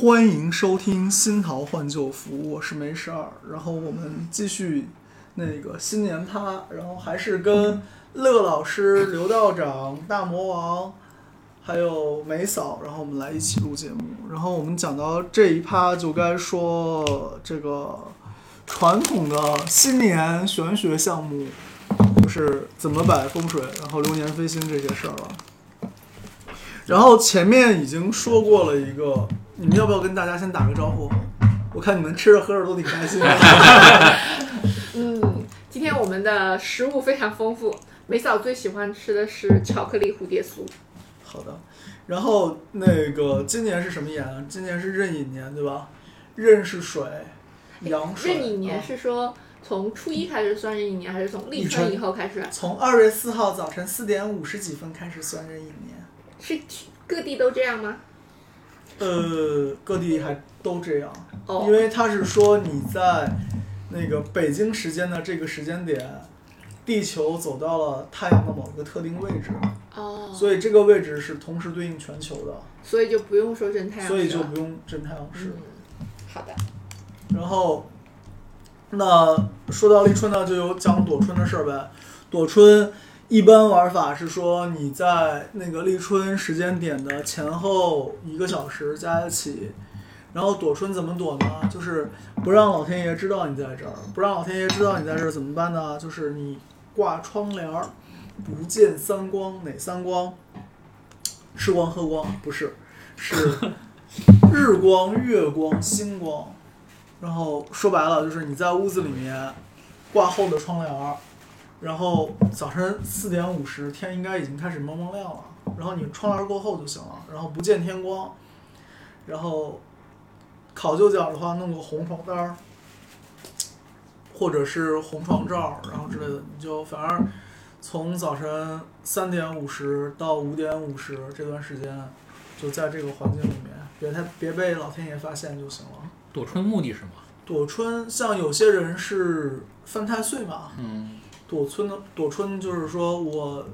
欢迎收听新桃换旧符，我是梅十二。然后我们继续那个新年趴，然后还是跟乐老师、刘道长、大魔王，还有梅嫂，然后我们来一起录节目。然后我们讲到这一趴，就该说这个传统的新年玄学项目，就是怎么摆风水，然后流年飞星这些事儿了。然后前面已经说过了一个，你们要不要跟大家先打个招呼？我看你们吃着喝着都挺开心的。嗯，今天我们的食物非常丰富，梅嫂最喜欢吃的是巧克力蝴蝶酥。好的，然后那个今年是什么年啊？今年是壬寅年，对吧？壬是水，阳水。壬寅年啊是说从初一开始算壬寅年，还是从立春以后开始？从二月四号早晨四点五十几分开始算壬寅年。是各地都这样吗？呃，各地还都这样，哦因为他是说你在那个北京时间的这个时间点，地球走到了太阳的某一个特定位置，哦，所以这个位置是同时对应全球的，所以就不用说真太阳所以就不用真太阳是。嗯，好的。然后，那说到立春呢，就有讲躲春的事儿呗。躲春一般玩法是说你在那个立春时间点的前后一个小时加一起，然后躲春怎么躲呢？就是不让老天爷知道你在这儿，不让老天爷知道你在这儿怎么办呢？就是你挂窗帘儿，不见三光，哪三光？吃光、喝光不是，是日光、月光、星光。然后说白了就是你在屋子里面挂厚的窗帘儿，然后早晨四点五十天应该已经开始蒙蒙亮了，然后你窗帘儿够厚就行了，然后不见天光，然后考究角的话弄个红床单儿，或者是红床罩儿，然后之类的，你就反正从早晨三点五十到五点五十这段时间，就在这个环境里面，别太别被老天爷发现就行了。躲春目的是什么？躲春，像有些人是犯太岁嘛，嗯，躲春的躲春就是说我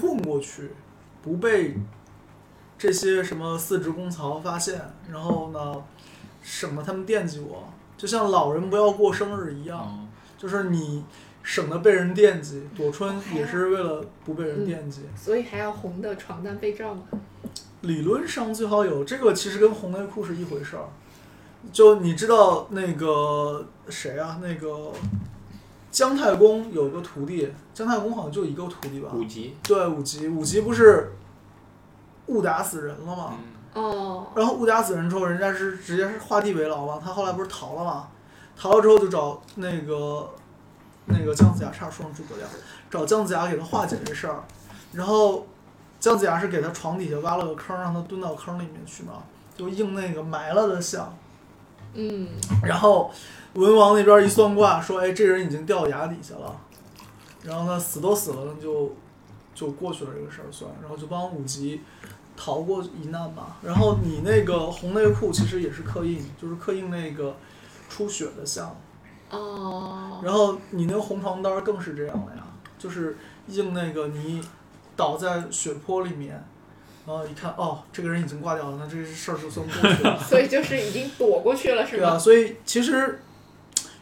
混过去，不被这些什么四职公曹发现，然后呢，省得他们惦记我，就像老人不要过生日一样，哦，就是你省得被人惦记，躲春也是为了不被人惦记。所以还要红的床单被罩吗？理论上最好有这个，其实跟红内裤是一回事儿。就你知道那个谁啊？那个姜太公有个徒弟，姜太公好像就一个徒弟吧？五级，对，五级，五级不是误打死人了吗？嗯，哦，然后误打死人之后，人家是直接是画地为牢嘛。他后来不是逃了嘛？逃了之后就找那个那个姜子牙，差点说成诸葛亮，找姜子牙给他化解这事儿。然后姜子牙是给他床底下挖了个坑，让他蹲到坑里面去嘛，就应那个埋了的像。嗯，然后文王那边一算卦，说：“哎，这人已经掉崖底下了。”然后呢，死都死了，那就就过去了这个事儿算，然后就帮武吉逃过一难吧。然后你那个红内裤其实也是刻印，就是刻印那个出血的像。哦，然后你那个红床单儿更是这样的呀，就是印那个你倒在血泊里面，然后一看哦，这个人已经挂掉了，那这事儿就算 过去了。所以就是已经躲过去了，是吧对啊，所以其实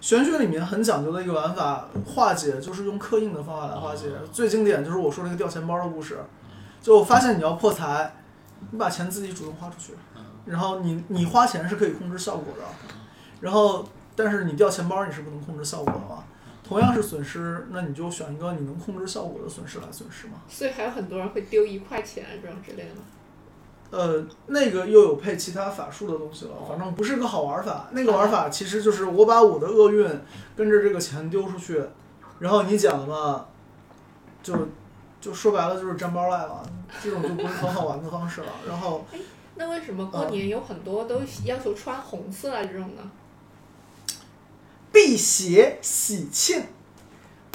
玄学里面很讲究的一个玩法，化解就是用刻印的方法来化解。最经典就是我说那个掉钱包的故事，就我发现你要破财，你把钱自己主动花出去，然后你你花钱是可以控制效果的，然后但是你掉钱包你是不能控制效果的嘛。同样是损失，那你就选一个你能控制效果的损失来损失嘛。所以还有很多人会丢一块钱这种之类的吗。呃，那个又有配其他法术的东西了，反正不是个好玩法。那个玩法其实就是我把我的厄运跟着这个钱丢出去，然后你讲嘛，就就说白了就是沾包赖了，这种就不是很好玩的方式了。然后那为什么过年有很多都要求穿红色啊这种呢？辟邪喜庆，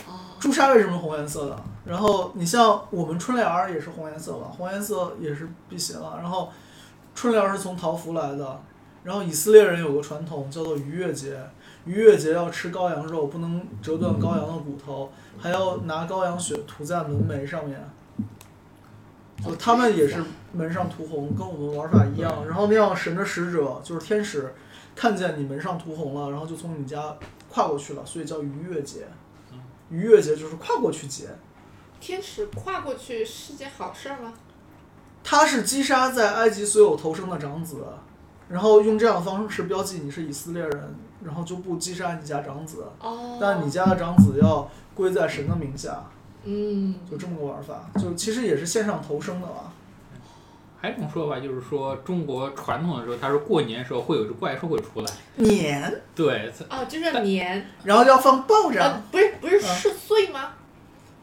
哦，朱砂为什么红颜色的？然后你像我们春联儿也是红颜色吧，红颜色也是辟邪了。然后春联儿是从桃符来的，然后以色列人有个传统叫做逾越节，逾越节要吃羔羊肉，不能折断羔羊的骨头，还要拿羔羊血涂在门楣上面。就他们也是门上涂红，跟我们玩法一样。然后那样神的使者就是天使，看见你门上涂红了，然后就从你家跨过去了，所以叫逾越节。逾越节就是跨过去节。天使跨过去是件好事儿吗？他是击杀在埃及所有投生的长子，然后用这样的方式标记你是以色列人，然后就不击杀你家长子，哦，但你家的长子要归在神的名下，嗯，就这么个玩法，就其实也是线上投生的吧。还有一种说法就是说，中国传统的时候，他说过年的时候会有只怪兽会出来，年，对，哦，就是年，然后要放爆仗呃，，不是不是是岁吗？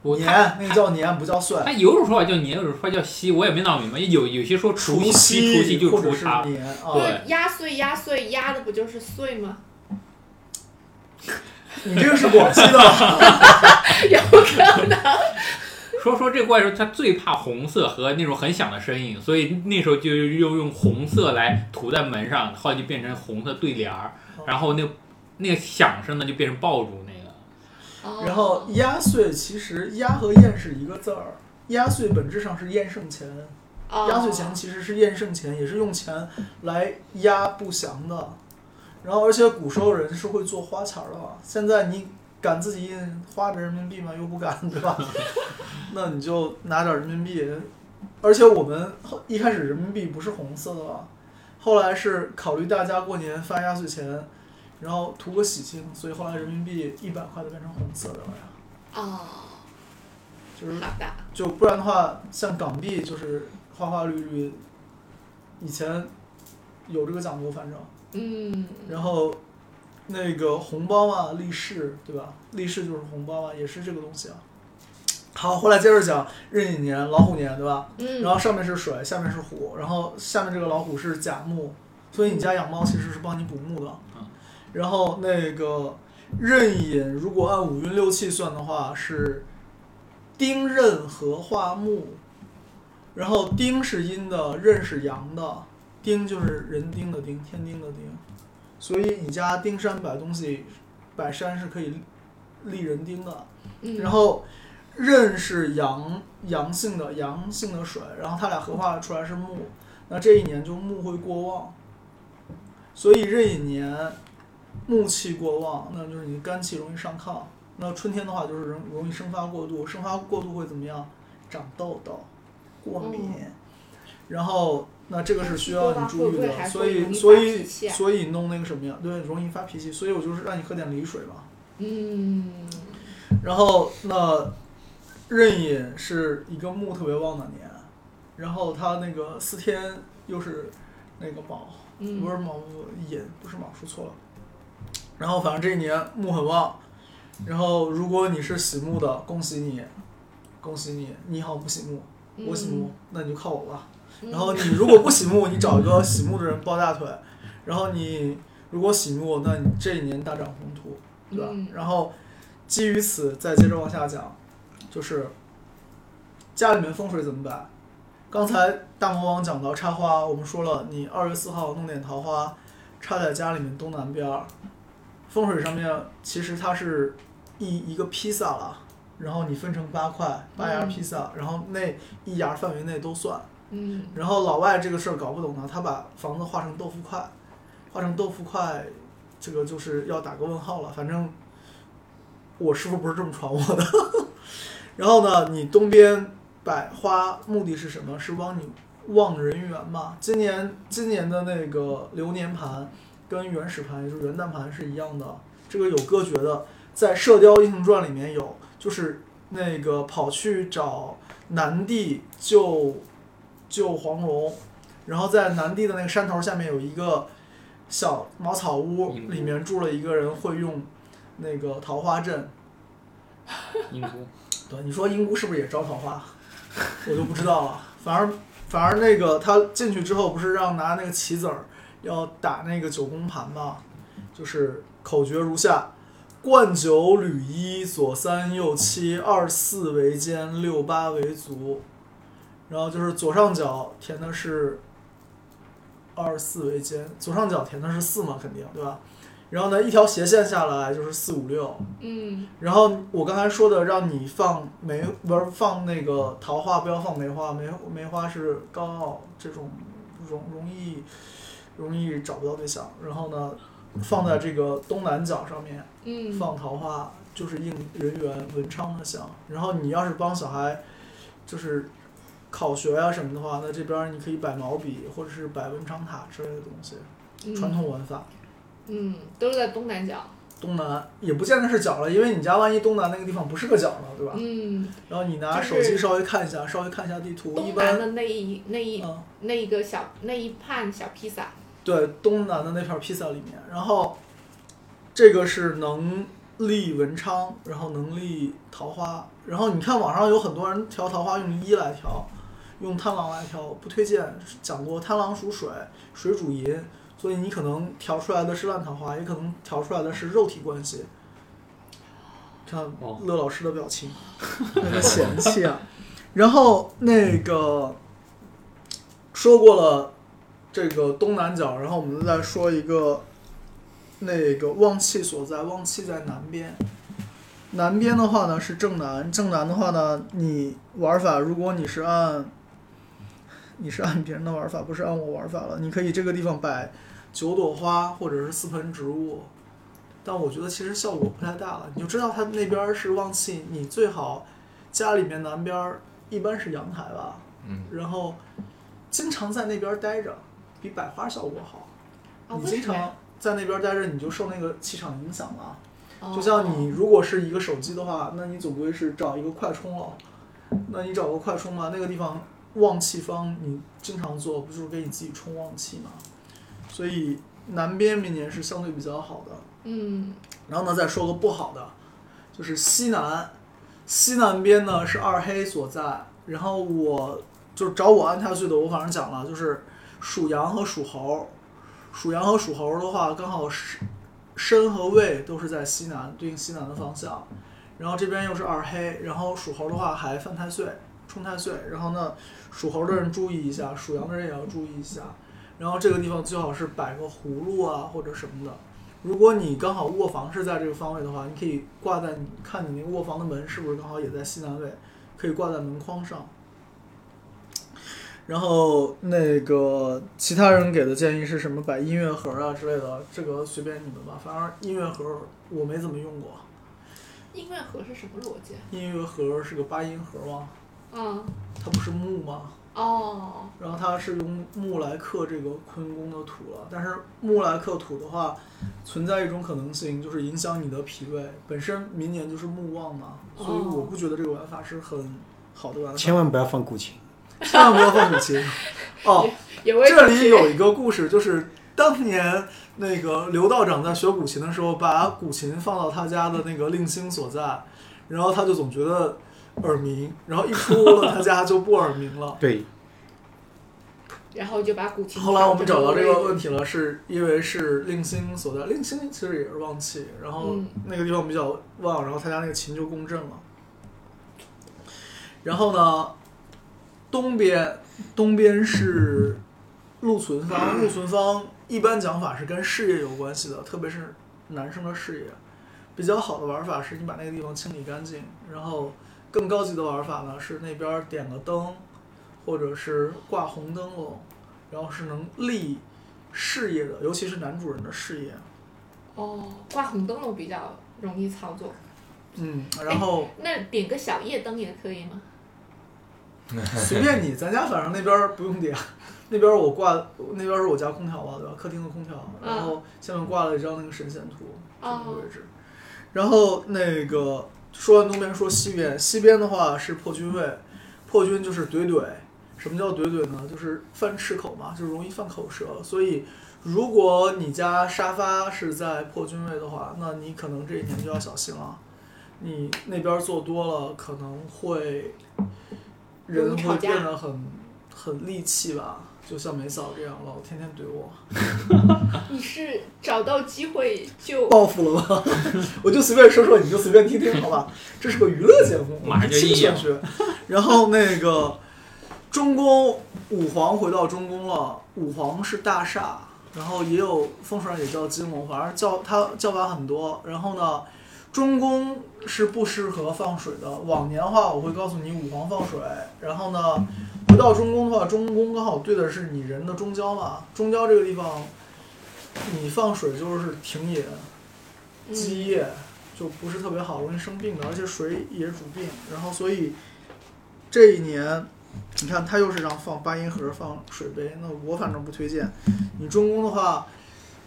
年他那个叫年，不叫岁。他有一种说法叫年，有一种说法叫夕，我也没闹明白。有有些说除夕，除夕就或者是除它。年啊不，是压岁压岁压的不就是岁吗？你这个是广西的，有可能。说说这怪兽它最怕红色和那种很响的声音，所以那时候就又用红色来涂在门上，后来就变成红色对联儿，然后那那个响声呢就变成爆竹那个。哦然后压岁其实压和验是一个字儿，压岁本质上是验圣钱，哦压岁钱其实是验圣钱，也是用钱来压不祥的。然后而且古时候人是会做花钱儿的，现在你敢自己印花的人民币吗？又不敢，对吧？那你就拿点人民币，而且我们一开始人民币不是红色的吧，后来是考虑大家过年发压岁钱，然后图个喜庆，所以后来人民币一百块就变成红色的了呀。哦，就是就不然的话，像港币就是花花绿绿，以前有这个讲究，反正。嗯，然后那个红包嘛，利是，对吧？利是就是红包嘛，也是这个东西啊。好，后来接着讲壬寅年、老虎年，对吧？嗯，然后上面是水，下面是虎，然后下面这个老虎是甲木，所以你家养猫其实是帮你补木的嗯。然后那个壬寅，如果按五运六气算的话是丁壬合化木，然后丁是阴的，壬是阳的，丁就是人丁的丁，天丁的丁，所以你家丁山摆东西，摆山是可以立人丁的。嗯然后壬是阳阳性的阳性的水，然后它俩合化出来是木，那这一年就木会过旺，所以这一年木气过旺，那就是你肝气容易上亢。那春天的话就是容容易生发过度，生发过度会怎么样？长痘痘、过敏。然后，那这个是需要你注意的，所以所以所以弄那个什么呀？对，容易发脾气，所以我就是让你喝点梨水嘛。嗯，然后那壬寅是一个木特别旺的年，然后它那个四天又是那个卯，嗯不是卯寅，不是卯，说错了。然后反正这一年木很旺，然后如果你是喜木的，恭喜你，恭喜你，你好不喜木，我喜木，那你就靠我吧。嗯然后你如果不醒目，你找一个醒目的人抱大腿，然后你如果醒目，那你这一年大展宏图，对吧？嗯然后基于此，再接着往下讲，就是家里面风水怎么摆。刚才大魔王讲到插花，我们说了，你二月四号弄点桃花，插在家里面东南边儿。风水上面其实它是一一个披萨了，然后你分成八块，八牙嗯披萨，然后那一牙范围内都算。然后老外这个事儿搞不懂呢，他把房子画成豆腐块，画成豆腐块，这个就是要打个问号了。反正我师傅不是这么传我的。然后呢，你东边摆花目的是什么？是帮你旺人缘嘛。今年今年的那个流年盘跟原始盘，也就是元旦盘是一样的，这个有歌诀的，在《射雕英雄传》里面有，就是那个跑去找南帝救救黄蓉，然后在南帝的那个山头下面有一个小茅草屋，里面住了一个人会用那个桃花阵。英姑，对，你说英姑是不是也招桃花？我就不知道了。反而反而那个他进去之后，不是让拿那个棋子儿要打那个九宫盘吗？就是口诀如下：灌九履一，左三右七，二四为肩，六八为足。然后就是左上角填的是二四为肩，左上角填的是四嘛，肯定对吧？然后呢，一条斜线下来就是四五六。嗯然后我刚才说的，让你放梅不是放那个桃花，不要放梅花，梅梅花是高傲这种容容易容易找不到对象。然后呢，放在这个东南角上面嗯，放桃花，就是应人缘文昌的相。然后你要是帮小孩就是考学啊、什么的话，那这边儿你可以摆毛笔或者是摆文昌塔之类的东西，嗯传统文法。嗯，都是在东南角。东南也不见得是角了，因为你家万一东南那个地方不是个角呢，对吧？嗯，然后你拿手机稍微看一下，稍微看一下地图，东南的那一那一嗯，那一个小那一盘小披萨。对，东南的那片披萨里面，然后这个是能立文昌，然后能立桃花，然后你看网上有很多人调桃花用一来调，用贪狼来调，不推荐。讲过贪狼属水，水主银，所以你可能调出来的是烂桃花，也可能调出来的是肉体关系。看哦乐老师的表情，那个嫌弃啊。然后那个说过了这个东南角，然后我们再说一个那个旺气所在，旺气在南边。南边的话呢是正南，正南的话呢，你玩法如果你是按你是按别人的玩法，不是按我玩法了，你可以这个地方摆九朵花或者是四盆植物，但我觉得其实效果不太大了。你就知道它那边儿是旺气，你最好家里面南边儿一般是阳台吧，嗯，然后经常在那边儿待着，比摆花效果好。啊，你经为什么呀常在那边待着，你就受那个气场影响了。哦就像你如果是一个手机的话，那你总归是找一个快充了。那你找个快充嘛，那个地方旺气方，你经常做，不就是给你自己充旺气吗？所以南边明年是相对比较好的。嗯然后呢，再说个不好的，就是西南，西南边呢是二黑所在。然后我就找我安下去的，我反正讲了，就是属羊和属猴，属羊和属猴的话，刚好是申和未都是在西南，对应西南的方向。然后这边又是二黑，然后属猴的话还犯太岁，冲太岁。然后呢，属猴的人注意一下，属羊的人也要注意一下。然后这个地方最好是摆个葫芦啊或者什么的。如果你刚好卧房是在这个方位的话，你可以挂在你看你那个卧房的门是不是刚好也在西南位，可以挂在门框上。然后那个其他人给的建议是什么摆音乐盒啊之类的，这个随便你们吧。反正音乐盒我没怎么用过，音乐盒是什么逻辑？音乐盒是个八音盒嘛，嗯它不是木吗？哦然后它是用木来克这个坤宫的土了，但是木来克土的话，存在一种可能性，就是影响你的脾胃。本身明年就是木旺嘛，所以我不觉得这个玩法是很好的玩法。千万不要放古琴。千万不要放古琴。哦，这里有一个故事，就是当年那个刘道长在学古琴的时候，把古琴放到他家的那个令星所在，然后他就总觉得耳鸣，然后一出了他家就不耳鸣了。对，然后就把古琴。后来我们找到这个问题了，是因为是令星所在，令星其实也是旺气，然后嗯那个地方比较旺，然后他家那个琴就共振了。然后呢，东边东边是禄存方，禄存方一般讲法是跟事业有关系的，特别是男生的事业。比较好的玩法是你把那个地方清理干净，然后更高级的玩法呢是那边点个灯，或者是挂红灯笼，然后是能立事业的，尤其是男主人的事业。哦，挂红灯笼比较容易操作。嗯，然后那点个小夜灯也可以吗？随便你，咱家反正那边儿不用点，那边儿我挂那边儿是我家空调吧，对吧？客厅的空调，然后下面挂了一张那个神仙图，这哦个位置。然后那个说完东边说西边，西边的话是破军位，破军就是怼怼。什么叫怼怼呢？就是犯吃口嘛，就容易犯口舌。所以如果你家沙发是在破军位的话，那你可能这一年就要小心了。你那边坐多了，可能会人会变得很很戾气吧，就像梅嫂这样，老天天怼我。你是找到机会就报复了吗？我就随便说说，你就随便听听，好吧？这是个娱乐节目，马上就轻应验玄学。然后那个中宫五皇回到中宫了，五皇是大厦，然后也有风水上也叫金龙，反正叫它叫法很多。然后呢，中宫是不适合放水的。往年的话，我会告诉你五皇放水。然后呢，回到中宫的话，中宫刚好对的是你人的中焦嘛，中焦这个地方，你放水就是停饮、积液，就不是特别好，容易生病的，而且水也主病。然后所以这一年。你看，他又是让放八音盒、放水杯，那我反正不推荐。你中宫的话，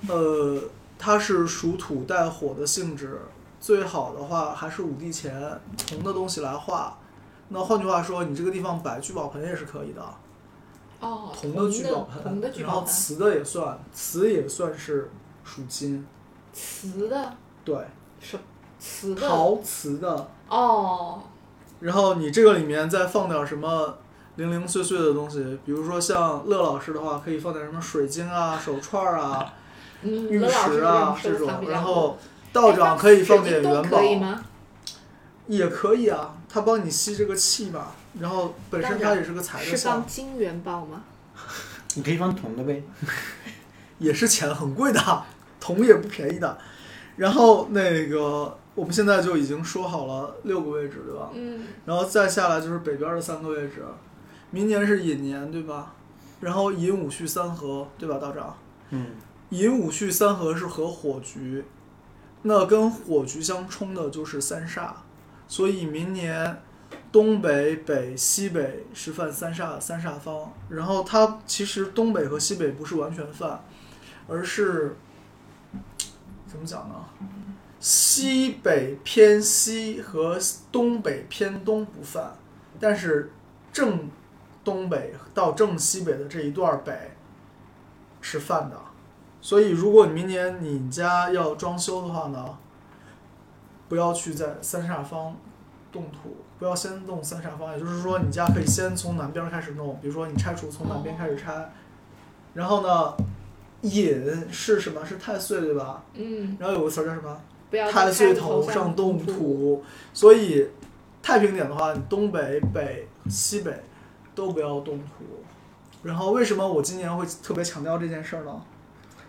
呃，它是属土带火的性质，最好的话还是五帝钱铜的东西来化。那换句话说，你这个地方摆聚宝盆也是可以的，哦，铜的聚宝盆，然后瓷的也算，瓷也算是属金，瓷的对，是瓷的陶瓷的。哦，然后你这个里面再放点什么零零碎碎的东西，比如说像乐老师的话，可以放点什么水晶啊、手串儿啊、嗯，玉石啊这这种然后道长可以放点元宝洞可，以吗？也可以啊，它帮你吸这个气嘛。然后本身它也是个财的是金元宝吗？你可以放铜的呗。也是钱很贵的，铜也不便宜的。然后那个我们现在就已经说好了六个位置，对吧？嗯，然后再下来就是北边的三个位置，明年是寅年，对吧？然后寅午戌三合，对吧，道长？嗯，寅午戌三合是合火局，那跟火局相冲的就是三煞，所以明年东北、北、西北是犯三煞三煞方。然后它其实东北和西北不是完全犯，而是怎么讲呢？西北偏西和东北偏东不犯，但是正东北到正西北的这一段北是犯的。所以，如果明年你家要装修的话呢，不要去在三煞方动土，不要先动三煞方，也就是说，你家可以先从南边开始弄，比如说你拆除从南边开始拆，然后呢，引是什么？是太岁对吧？嗯，然后有个词儿叫什么？不要在太岁头头上动土。土，所以太平点的话，你东北、北、西北都不要动土。然后为什么我今年会特别强调这件事儿呢？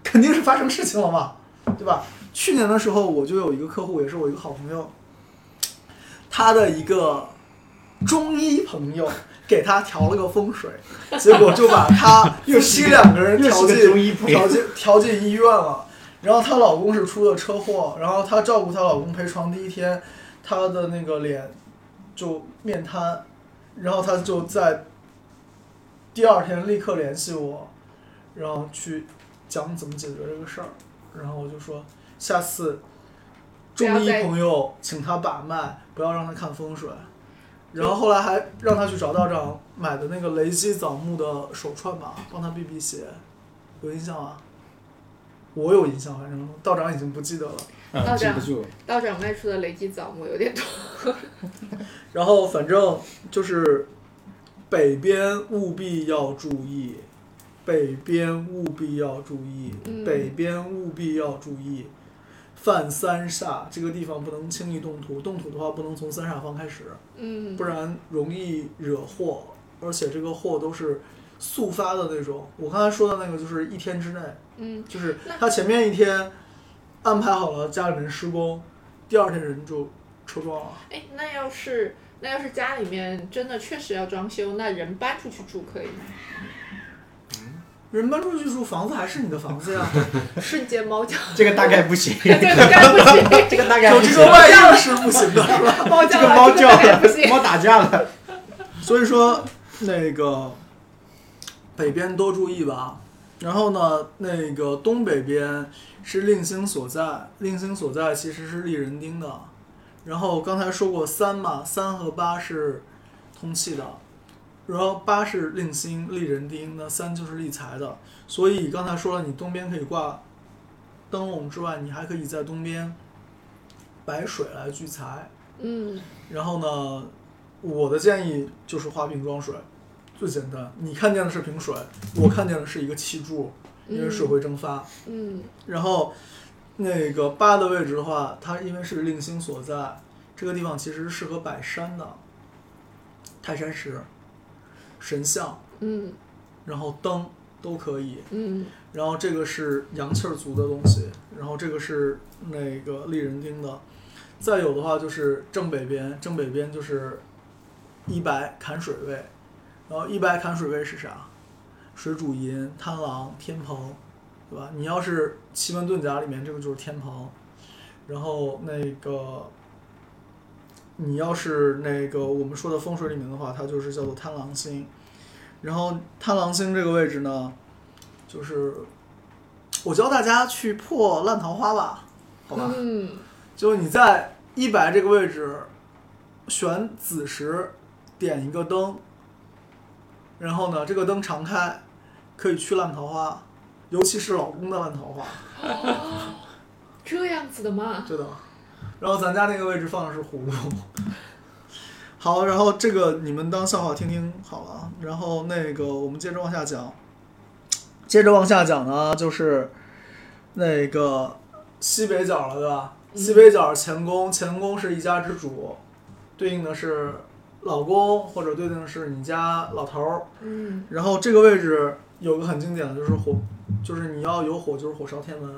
肯定是发生事情了嘛，对吧？去年的时候我就有一个客户，也是我一个好朋友，他的一个中医朋友给他调了个风水，结果就把他夫妻两个人 调进调进调进医院了。然后她老公是出了车祸，然后她照顾她老公陪床第一天，她的那个脸就面瘫，然后她就在第二天立刻联系我，然后去讲怎么解决这个事儿，然后我就说下次中医朋友请他把脉，不要让他看风水。然后后来还让他去找道长买的那个雷击枣木的手串吧，帮他避避邪，有印象啊？我有印象，反正道长已经不记得了。啊，道长记不住。道长卖出的雷击枣木有点多。然后反正就是北边务必要注意，北边务必要注意，嗯北边务必要注意。犯三煞这个地方不能轻易动土，动土的话不能从三煞方开始，嗯不，然容易惹祸，而且这个祸都是速发的那种。我刚才说的那个就是一天之内，嗯，就是他前面一天安排好了家里面施工，第二天人就车撞了。哎，那要是那要是家里面真的确实要装修，那人搬出去住可以吗？人搬出去住，房子还是你的房子呀。瞬间猫叫，这个大概不行，这个大概不行，这个大概有这个。外应是不行的，是吧？猫叫了，这个猫叫个大概不行。了，猫打架了。所以说，那个北边多注意吧。然后呢，那个东北边是令星所在，令星所在其实是立人丁的。然后刚才说过三嘛，三和八是通气的，然后八是令星立人丁，那三就是立财的。所以刚才说了，你东边可以挂灯笼之外，你还可以在东边摆水来聚财。嗯，然后呢，我的建议就是花瓶装水，最简单。你看见的是瓶水，我看见的是一个气柱，因为水会蒸发。嗯然后那个八的位置的话，它因为是令星所在，这个地方其实适合摆山的，泰山石、神像，嗯然后灯都可以。嗯然后这个是阳气儿足的东西，然后这个是那个立人丁的，再有的话就是正北边，正北边就是一白坎水位，然后一白坎水位是啥？水主银、贪狼、天蓬，对吧？你要是奇门遁甲里面这个就是天蓬，然后那个你要是那个我们说的风水里面的话，它就是叫做贪狼星，然后贪狼星这个位置呢。就是我教大家去破烂桃花吧，好吧？嗯就是你在一百这个位置选子时点一个灯，然后呢，这个灯常开，可以去烂桃花，尤其是老公的烂桃花，这样子的吗？对的。然后咱家那个位置放的是葫芦。好，然后这个你们当笑话听听好了啊。然后那个我们接着往下讲，接着往下讲呢，就是那个西北角了，对吧？嗯西北角前宫，前宫是一家之主，对应的是老公或者对应的是你家老头儿。嗯然后这个位置有个很经典的就是火，就是你要有火就是火烧天门，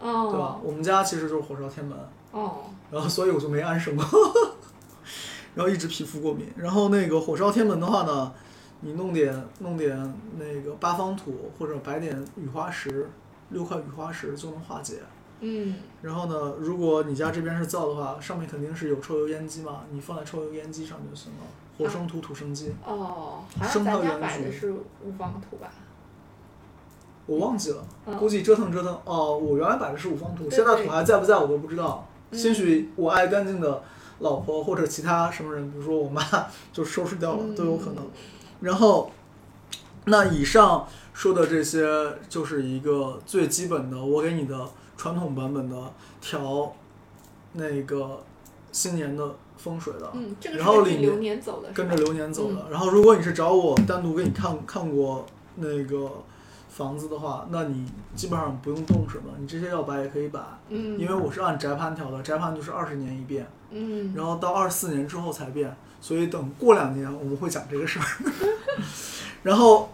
对吧？哦我们家其实就是火烧天门。哦然后所以我就没安生过，然后一直皮肤过敏。然后那个火烧天门的话呢，你弄点弄点那个八方土或者摆点雨花石，六块雨花石就能化解。嗯然后呢，如果你家这边是灶的话，上面肯定是有抽油烟机嘛，你放在抽油烟机上就行了。火生土，土生金，哦，好像生咱家摆的是五方土吧？我忘记了，嗯估计折腾折腾。哦，我原来摆的是五方土，现在土还在不在我都不知道。嗯兴许我爱干净的老婆或者其他什么人，比如说我妈，就收拾掉了，嗯都有可能。然后，那以上说的这些就是一个最基本的，我给你的传统版本的调那个新年的风水的，嗯，这个是跟着流年走的，跟着流年走的。然后，如果你是找我单独给你看看过那个房子的话，那你基本上不用动什么，你这些要摆也可以摆，嗯，因为我是按宅盘调的，宅盘就是二十年一变，嗯然后到二四年之后才变，所以等过两年我们会讲这个事儿。然后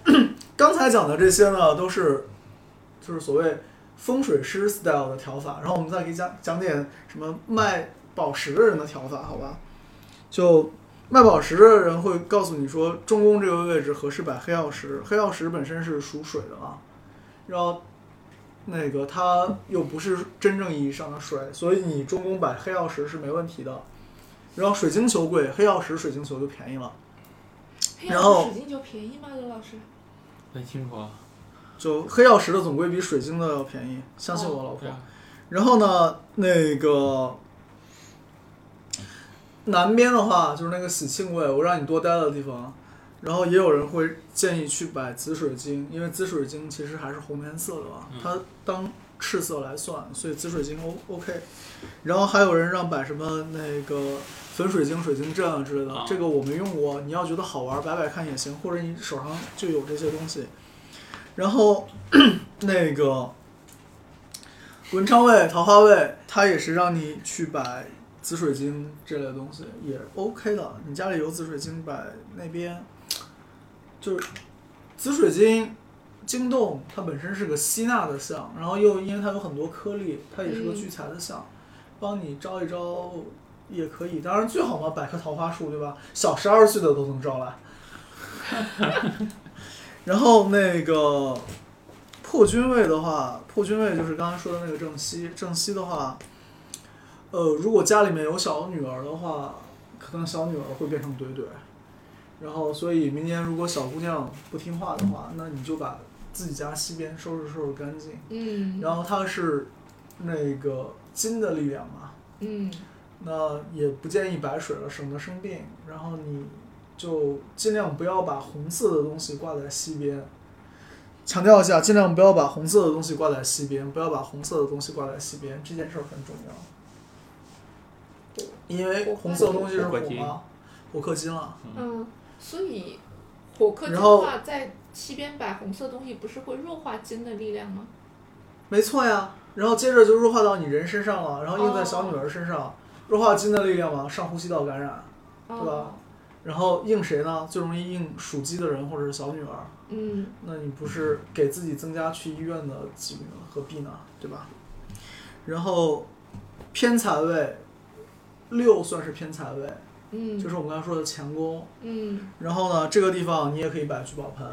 刚才讲的这些呢，都是就是所谓风水师 style 的调法，然后我们再给讲讲点什么卖宝石的人的调法，好吧？就卖宝石的人会告诉你说，中宫这个位置合适摆黑曜石，黑曜石本身是属水的嘛，然后那个它又不是真正意义上的水，所以你中宫摆黑曜石是没问题的。然后水晶球贵，黑曜石水晶球就便宜了。黑然后水晶球便宜吗？刘老师？很清楚啊。就黑曜石的总归比水晶的要便宜，相信我，老婆。然后呢，那个南边的话就是那个喜庆位，我让你多待的地方。然后也有人会建议去摆紫水晶，因为紫水晶其实还是红颜色的嘛，嗯它当赤色来算，所以紫水晶 O OK。然后还有人让摆什么那个粉水晶、水晶阵啊之类的，啊这个我没用过，你要觉得好玩摆摆看也行，或者你手上就有这些东西。然后 那个文昌位、桃花位，它也是让你去摆紫水晶这类东西，也 OK 的。你家里有紫水晶摆那边，就是紫水晶晶洞，它本身是个吸纳的象，然后又因为它有很多颗粒，它也是个嗯聚财的象，帮你招一招也可以。当然最好嘛，摆棵桃花树，对吧？小十二岁的都能招来。然后那个破军位的话，破军位就是刚才说的那个正西。正西的话，呃，如果家里面有小女儿的话，可能小女儿会变成怼怼。然后，所以明年如果小姑娘不听话的话，那你就把自己家西边收拾收拾干净。嗯，然后它是那个金的力量嘛，嗯那也不建议白水了，省得生病。然后你就尽量不要把红色的东西挂在西边。强调一下，尽量不要把红色的东西挂在西边，不要把红色的东西挂在西边，这件事儿很重要。因为红色的东西是火嘛，火克金了。嗯，所以火克金的话，在西边摆红色东西，不是会弱化金的力量吗？没错呀，然后接着就弱化到你人身上了，然后印在小女儿身上，弱化金的力量嘛，上呼吸道感染。对对吧？然后应谁呢？最容易应属鸡的人或者是小女儿。嗯那你不是给自己增加去医院的几率吗？何必呢？对吧？然后偏财位，六算是偏财位，嗯，就是我们刚才说的乾宫。嗯然后呢，这个地方你也可以摆聚宝盆，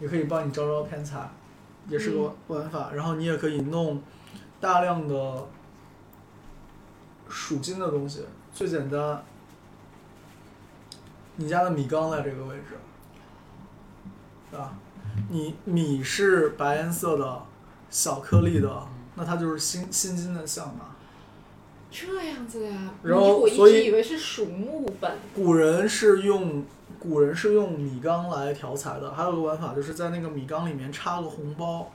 也可以帮你招招偏财，也是个玩法。然后你也可以弄大量的属金的东西，最简单，你家的米缸在这个位置，对吧？你米是白颜色的，小颗粒的，那它就是辛辛金的象嘛。这样子呀。然后我以直以为是属木本。古人是用古人是用米缸来调财的，还有个玩法就是在那个米缸里面插个红包，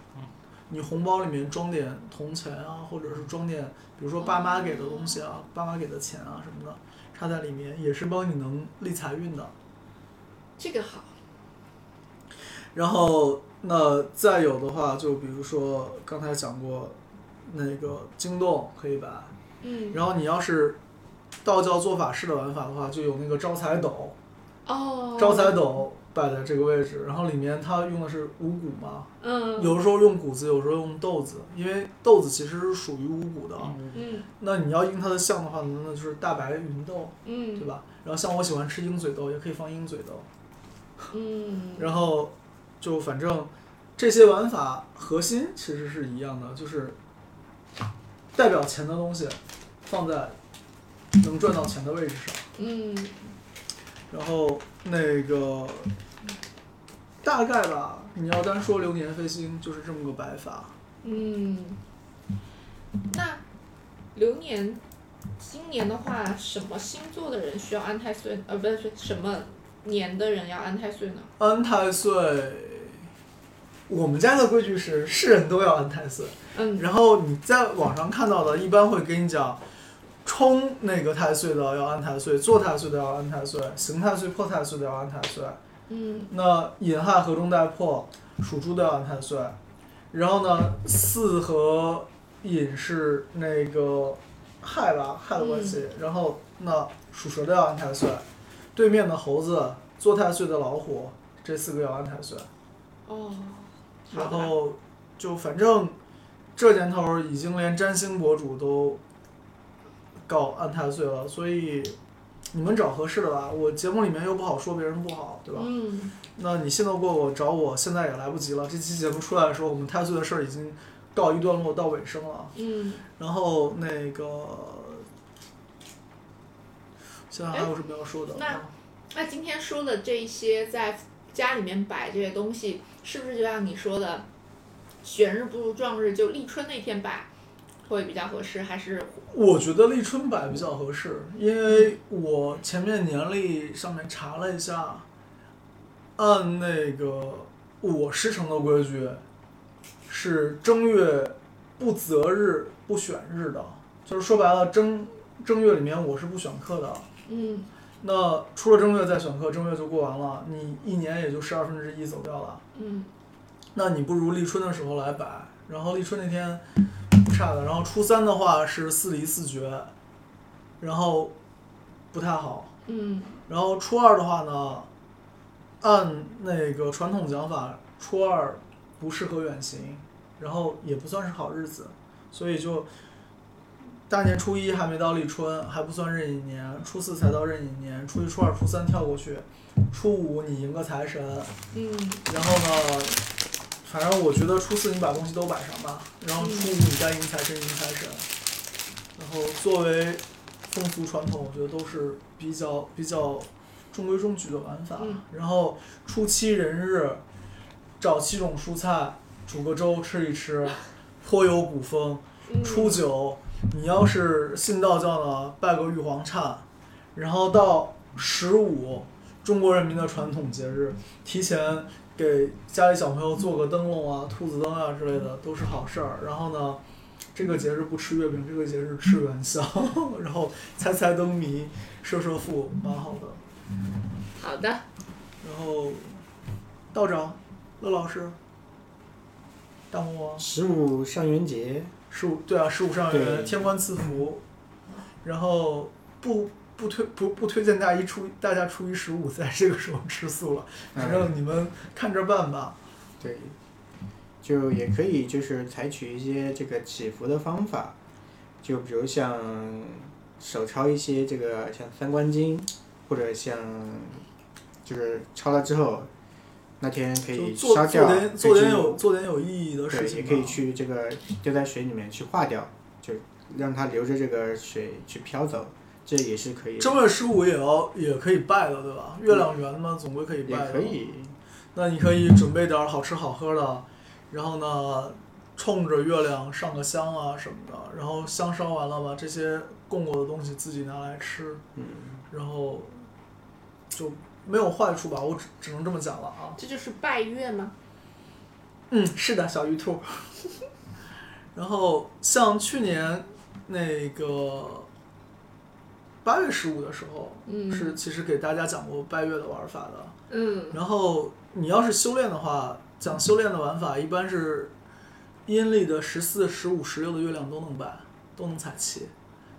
你红包里面装点铜钱啊，或者是装点比如说爸妈给的东西啊，爸妈给的钱啊什么的，插在里面也是帮你能立财运的。这个好。然后那再有的话，就比如说刚才讲过那个惊动可以摆，嗯。然后你要是道教做法事的玩法的话，就有那个招财斗。哦。招财。斗摆在这个位置，然后里面它用的是五谷嘛，嗯。有的时候用谷子，有时候用豆子，因为豆子其实是属于五谷的。嗯那你要应它的象的话，那就是大白芸豆，嗯对嗯吧？然后像我喜欢吃鹰嘴豆，也可以放鹰嘴豆。嗯。然后就反正这些玩法核心其实是一样的，就是代表钱的东西放在能赚到钱的位置上。嗯然后那个大概吧，你要单说流年飞星，就是这么个摆法。嗯。那流年，今年的话，什么星座的人需要安太岁？呃，不是什么年的人要安太岁呢？安太岁，我们家的规矩是是人都要安太岁。嗯然后你在网上看到的，一般会跟你讲，冲那个太岁的要安太岁，坐太岁的要安太岁，刑太岁、破太岁的要安太岁。嗯那寅亥合中带破，属猪的要安太岁。然后呢，巳和寅是那个亥吧，亥的关系。然后那属蛇的要安太岁，对面的猴子做太岁的老虎，这四个要安太岁。哦。好然后就反正这年头儿已经连占星博主都搞安太岁了，所以你们找合适的吧。我节目里面又不好说别人不好，对吧？嗯那你信得过我找我，现在也来不及了。这期节目出来的时候，我们太岁的事儿已经告一段落，到尾声了。嗯。然后那个，现在还有什么要说的？那那今天说的这一些，在家里面摆这些东西，是不是就像你说的，选日不如撞日，就立春那天摆会比较合适？还是我觉得立春摆比较合适，因为我前面年历上面查了一下，按那个我师承的规矩，是正月不择日不选日的，就是说白了正正月里面我是不选课的。嗯那出了正月再选课，正月就过完了，你一年也就十二分之一走掉了。嗯那你不如立春的时候来摆，然后立春那天不差的，然后初三的话是四离四绝，然后不太好，嗯然后初二的话呢，按那个传统讲法，初二不适合远行，然后也不算是好日子，所以就大年初一还没到立春，还不算壬寅年，初四才到壬寅年，初一、初二、初三跳过去，初五你迎个财神，嗯然后呢，反正我觉得初四你把东西都摆上吧，然后初五你再迎财神迎财神，然后作为风俗传统，我觉得都是比较比较中规中矩的玩法。嗯然后初七人日，找七种蔬菜煮个粥吃一吃，颇有古风。嗯。初九，你要是信道教呢，拜个玉皇忏，然后到十五，中国人民的传统节日，提前给家里小朋友做个灯笼啊、兔子灯啊之类的，都是好事儿。然后呢，这个节日不吃月饼，这个节日吃元宵，然后猜猜灯谜、射射富，蛮好的。好的，然后道长、乐老师、大魔王。十五上元节，十五对啊，十五上元，对天官赐福，然后不不推不不推荐大家一初大家初一十五在这个时候吃素了，反正你们看着办吧。对，就也可以就是采取一些这个祈福的方法，就比如像手抄一些这个像三观经，或者像就是抄了之后，那天可以烧掉，做点做点有做点有意义的事，情吧。也可以去这个丢在水里面去化掉，就让它留着这个水去飘走，这也是可以，正月十五也要也可以拜的，对吧？月亮圆嘛，总归可以拜的。可以。那你可以准备点儿好吃好喝的，然后呢，冲着月亮上个香啊什么的，然后香烧完了把这些供过的东西自己拿来吃，嗯，然后就没有坏处吧，我只只能这么讲了啊。这就是拜月吗？嗯，是的，小鱼兔。然后像去年那个八月十五的时候，嗯是其实给大家讲过拜月的玩法的。嗯然后你要是修炼的话，讲修炼的玩法一般是阴历的十四、十五、十六的月亮都能拜，都能采气，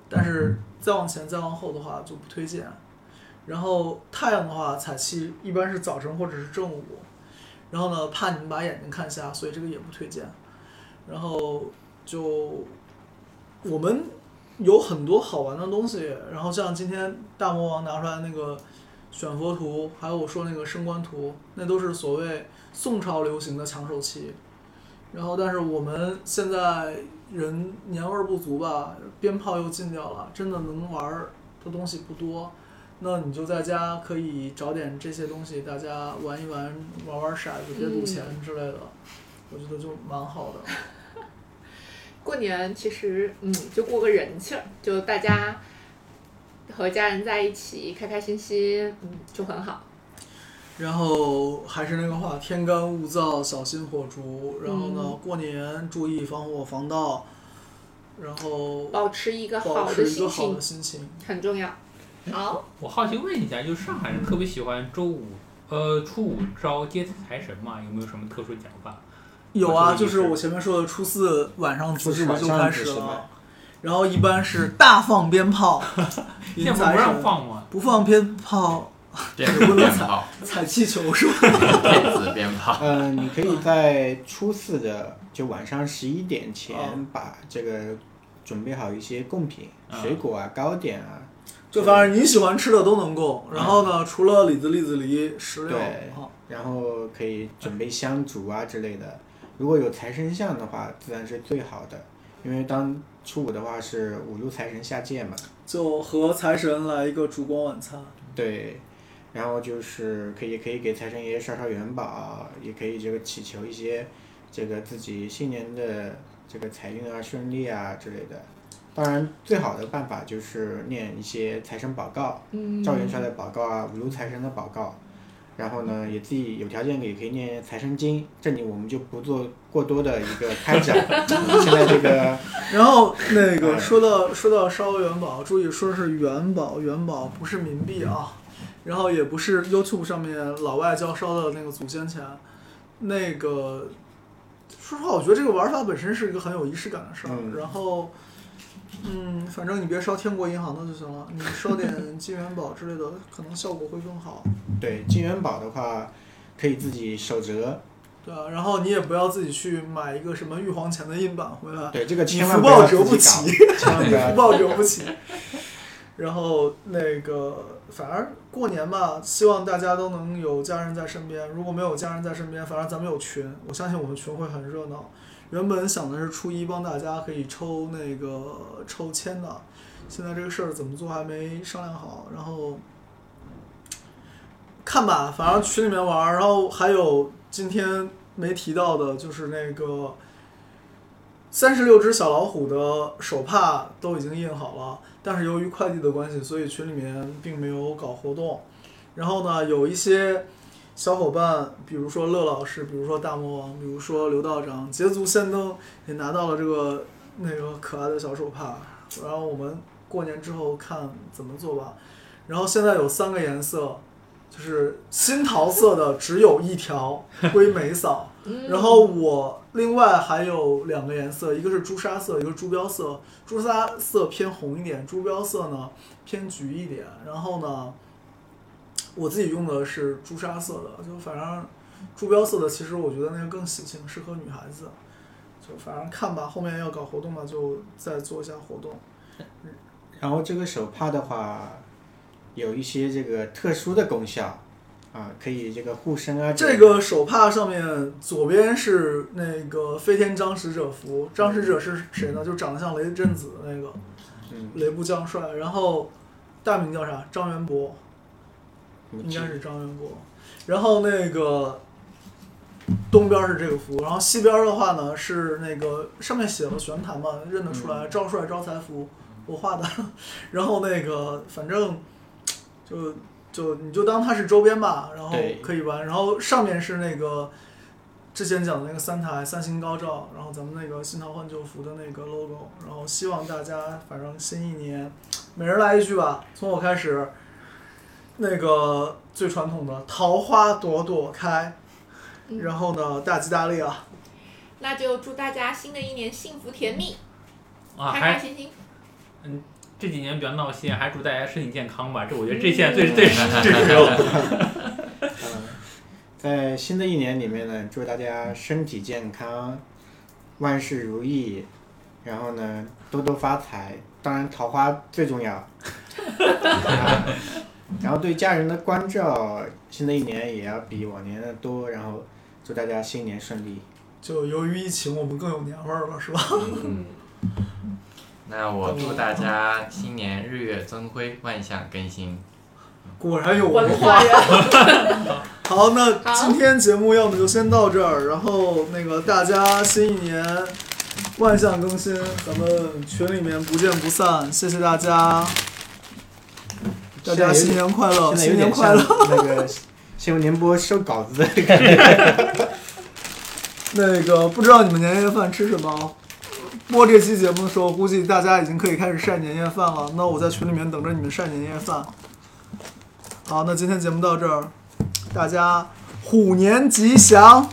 但是再往前、再往后的话就不推荐。然后太阳的话，采气一般是早晨或者是正午，然后呢怕你们把眼睛看瞎，所以这个也不推荐。然后就我们有很多好玩的东西，然后像今天大魔王拿出来那个选佛图，还有我说那个升官图，那都是所谓宋朝流行的抢手期。然后，但是我们现在人年味儿不足吧，鞭炮又禁掉了，真的能玩的东西不多。那你就在家可以找点这些东西，大家玩一玩，玩玩骰子，别赌钱之类的，我觉得就蛮好的。过年其实嗯，就过个人气儿，就大家和家人在一起，开开心心，嗯，就很好。然后还是那个话，天干物燥，小心火烛。然后呢，嗯过年注意防火防盗，然后保持一个好的心情。很重要。好，我好奇问一下，就是上海人特别喜欢周五，呃，初五招接财神嘛？有没有什么特殊讲法？有啊，就是我前面说的初四晚上子时就开始了，然后一般是大放鞭炮，现在不让。放吗？不放鞭炮，电子鞭炮，踩气球是吧？电子鞭炮，嗯，你可以在初四的就晚上十一点前哦把这个准备好一些贡品，啊水果啊、糕点啊，就反正你喜欢吃的都能供。然后呢，除了李子、栗子、梨、石榴，然后可以准备香烛啊之类的。如果有财神像的话，自然是最好的，因为当初五的话是五路财神下界嘛，就和财神来一个烛光晚餐。对。然后就是可以可以给财神爷烧烧元宝，也可以这个祈求一些这个自己新年的这个财运啊、顺利啊之类的。当然，最好的办法就是念一些财神宝告，嗯，赵元帅的宝告啊，五路财神的宝告。然后呢，也自己有条件也可以念财神经，这里我们就不做过多的一个开展。现在这个 然后那个哎说到说到烧元宝，注意说是元宝，元宝不是冥币啊，然后也不是 YouTube 上面老外教烧的那个祖先钱，那个说实话，我觉得这个玩法本身是一个很有仪式感的事儿。嗯然后，嗯，反正你别烧天国银行的就行了，你烧点金元宝之类的，可能效果会更好。对金元宝的话，可以自己手折。对啊，然后你也不要自己去买一个什么玉皇钱的印版回来，对这个你千万福报不要折不起。搞，千万不要福报折不起。然后那个，反正过年吧，希望大家都能有家人在身边。如果没有家人在身边，反正咱们有群，我相信我们群会很热闹。原本想的是初一帮大家可以抽那个抽签的，现在这个事儿怎么做还没商量好。然后看吧，反正群里面玩儿。然后还有今天没提到的，就是那个三十六只小老虎的手帕都已经印好了，但是由于快递的关系，所以群里面并没有搞活动。然后呢，有一些小伙伴，比如说乐老师，比如说大魔王，比如说刘道长，捷足先登也拿到了这个那个可爱的小手帕。然后我们过年之后看怎么做吧。然后现在有三个颜色，就是新桃色的只有一条灰梅嫂，嗯然后我另外还有两个颜色，一个是朱砂色，一个是朱标色。朱砂色偏红一点，朱标色呢偏橘一点。然后呢，我自己用的是朱砂色的，就反正朱标色的其实我觉得那个更喜庆，适合女孩子。就反正看吧，后面要搞活动嘛，就再做一下活动。然后这个手帕的话，有一些这个特殊的功效啊，可以这个护身啊。这个手帕上面左边是那个飞天张使者符，张使者是谁呢？就长得像雷震子的那个嗯，雷部将帅，然后大名叫啥？张元博，嗯应该是张元国。然后那个东边是这个福，然后西边的话呢是那个上面写了玄坛嘛，认得出来，嗯赵帅招财符，我画的。然后那个反正就就你就当它是周边吧，然后可以玩。然后上面是那个之前讲的那个三台三星高照，然后咱们那个新桃换旧符的那个 logo。然后希望大家反正新一年每人来一句吧，从我开始。那个最传统的桃花朵朵开，嗯然后呢大吉大利啊！那就祝大家新的一年幸福甜蜜，啊，开开心心嗯。这几年比较闹心，还祝大家身体健康吧。这我觉得这现在最 最最实用。嗯，在新的一年里面呢，祝大家身体健康，万事如意，然后呢多多发财，当然桃花最重要。啊然后对家人的关照，新的一年也要比往年的多。然后祝大家新年顺利。就由于疫情，我们更有年味儿了，是吧？嗯，那我祝大家新年日月增辉，万象更新。果然有文文化化。人，好，那今天节目要么就先到这儿，然后那个大家新一年万象更新，咱们群里面不见不散，谢谢大家，大家新年快乐，新年快乐。那个新闻联播收稿子的感觉。那个不知道你们年夜饭吃什么？播这期节目的时候，估计大家已经可以开始晒年夜饭了。那我在群里面等着你们晒年夜饭。好，那今天节目到这儿，大家虎年吉祥。